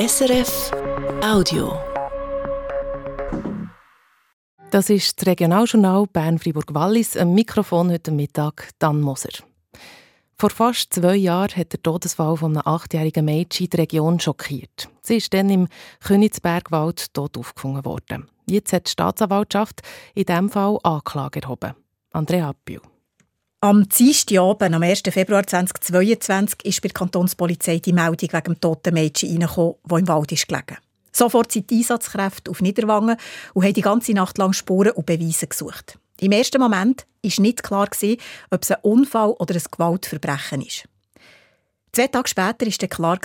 SRF Audio. Das ist das Regionaljournal Bern-Fribourg-Wallis. Am Mikrofon heute Mittag Dan Moser. Vor fast zwei Jahren hat der Todesfall von einem achtjährigen Mädchen die Region schockiert. Sie ist dann im Königsbergwald tot aufgefunden worden. Jetzt hat die Staatsanwaltschaft in diesem Fall Anklage erhoben. Andrea Appiu. Am Dienstagabend, am 1. Februar 2022, ist bei der Kantonspolizei die Meldung wegen dem toten Mädchen reingekommen, das im Wald ist gelegen. Sofort sind die Einsatzkräfte auf Niederwangen und haben die ganze Nacht lang Spuren und Beweise gesucht. Im ersten Moment war nicht klar, ob es ein Unfall oder ein Gewaltverbrechen ist. Zwei Tage später war klar,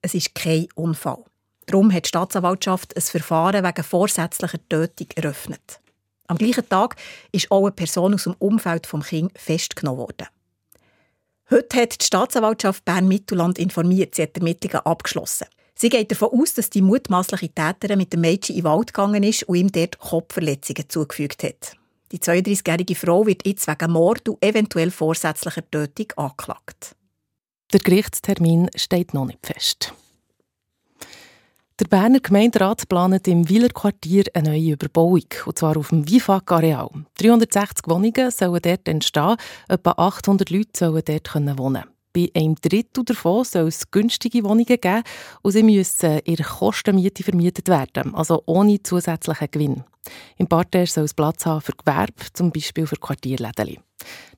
es ist kein Unfall. Darum hat die Staatsanwaltschaft ein Verfahren wegen vorsätzlicher Tötung eröffnet. Am gleichen Tag ist auch eine Person aus dem Umfeld des Kind festgenommen worden. Heute hat die Staatsanwaltschaft Bern-Mittelland informiert, sie hat Ermittlungen abgeschlossen. Sie geht davon aus, dass die mutmaßliche Täterin mit dem Mädchen in den Wald gegangen ist und ihm dort Kopfverletzungen zugefügt hat. Die 32-jährige Frau wird jetzt wegen Mord und eventuell vorsätzlicher Tötung angeklagt. Der Gerichtstermin steht noch nicht fest. Der Berner Gemeinderat plant im Wieler Quartier eine neue Überbauung, und zwar auf dem WIFAG-Areal. 360 Wohnungen sollen dort entstehen, etwa 800 Leute sollen dort wohnen bei einem Drittel davon soll es günstige Wohnungen geben und sie müssen ihre Kostenmiete vermietet werden, also ohne zusätzlichen Gewinn. Im Parterre soll es Platz haben für Gewerbe, zum Beispiel für Quartierläden.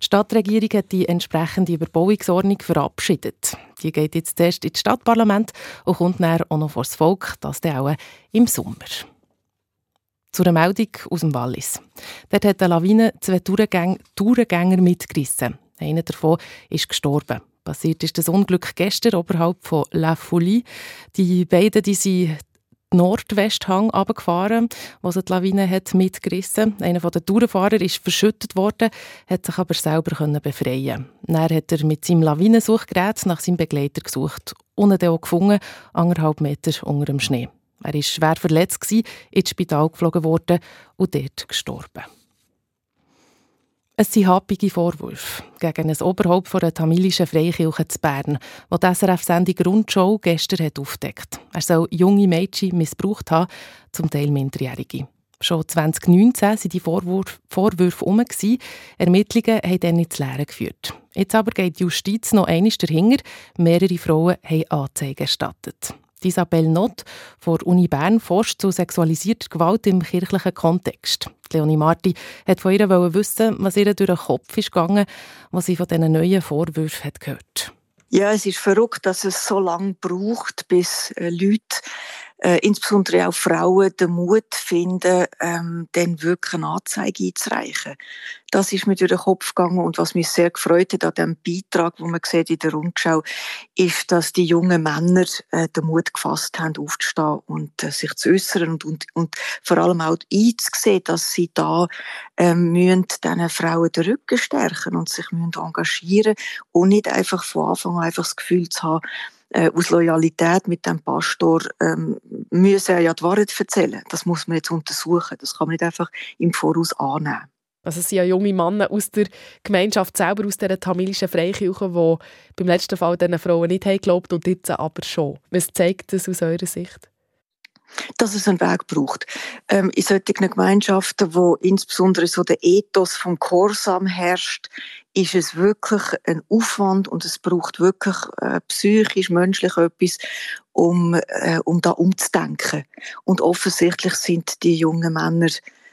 Die Stadtregierung hat die entsprechende Überbauungsordnung verabschiedet. Die geht jetzt erst ins Stadtparlament und kommt dann auch noch vor das Volk, das dann auch im Sommer. Zu einer Meldung aus dem Wallis. Dort hat eine Lawine zwei Tourengänger mitgerissen. Einer davon ist gestorben. Passiert ist das Unglück gestern oberhalb von La Folie. Die beiden die sind Nordwesthang runtergefahren, wo sie die Lawine hat mitgerissen Einer der Tourenfahrer ist verschüttet worden, hat sich aber selber befreien Dann hat er mit seinem Lawinensuchgerät nach seinem Begleiter gesucht und ihn auch gefunden, anderthalb Meter unter dem Schnee. Er war schwer verletzt, ins Spital geflogen worden und dort gestorben. Es sind happige Vorwürfe gegen ein Oberhaupt der tamilischen Freikirche zu Bern, das die SRF-Sendung Rundschau gestern hat aufdeckt. Er soll junge Mädchen missbraucht haben, zum Teil Minderjährige. Schon 2019 waren die Vorwürfe, Vorwürfe um. Ermittlungen haben dann ins Leere geführt. Jetzt aber geht die Justiz noch einmal dahinter. Mehrere Frauen haben Anzeigen erstattet. Isabel Nott von Uni Bern forscht zu sexualisierter Gewalt im kirchlichen Kontext. Leonie Marti hat von ihr wissen, was ihr durch den Kopf ist gegangen, was sie von diesen neuen Vorwürfen hat gehört. Ja, es ist verrückt, dass es so lange braucht, bis äh, Leute äh, insbesondere auch Frauen den Mut finden, ähm, dann wirklich eine Anzeige einzureichen. Das ist mir durch den Kopf gegangen und was mich sehr gefreut hat an dem Beitrag, wo man sieht in der Rundschau, ist, dass die jungen Männer äh, den Mut gefasst haben, aufzustehen und äh, sich zu äußern und, und, und vor allem auch einzusehen, dass sie da ähm, müssen diesen Frauen den Rücken stärken und sich müssen engagieren und nicht einfach von Anfang an einfach das Gefühl zu haben, äh, aus Loyalität mit dem Pastor ähm, müssen ja die Wahrheit erzählen. Das muss man jetzt untersuchen. Das kann man nicht einfach im Voraus annehmen. Also es sind ja junge Männer aus der Gemeinschaft selber, aus der tamilischen Freikirche, die beim letzten Fall diesen Frauen nicht geglaubt und jetzt aber schon. Was zeigt das aus eurer Sicht? dass es einen Weg braucht. Ähm, in solchen Gemeinschaften, wo insbesondere so der Ethos vom Chorsam herrscht, ist es wirklich ein Aufwand und es braucht wirklich äh, psychisch, menschlich etwas, um, äh, um da umzudenken. Und offensichtlich sind die jungen Männer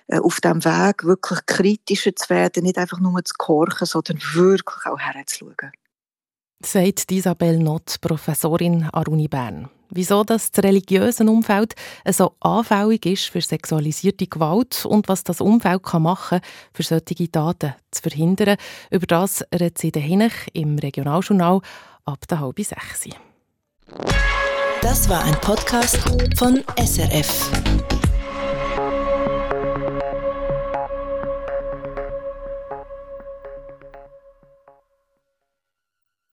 äh, auf dem Weg, wirklich kritischer zu werden, nicht einfach nur zu korchen, sondern wirklich auch herzuschauen. Sagt Isabel Nott, Professorin an Uni Bern. Wieso das, religiöse Umfeld so anfällig ist für sexualisierte Gewalt und was das Umfeld kann machen kann, für solche Taten zu verhindern, über das redet sie Hinech im Regionaljournal ab der halben sechs. Das war ein Podcast von SRF.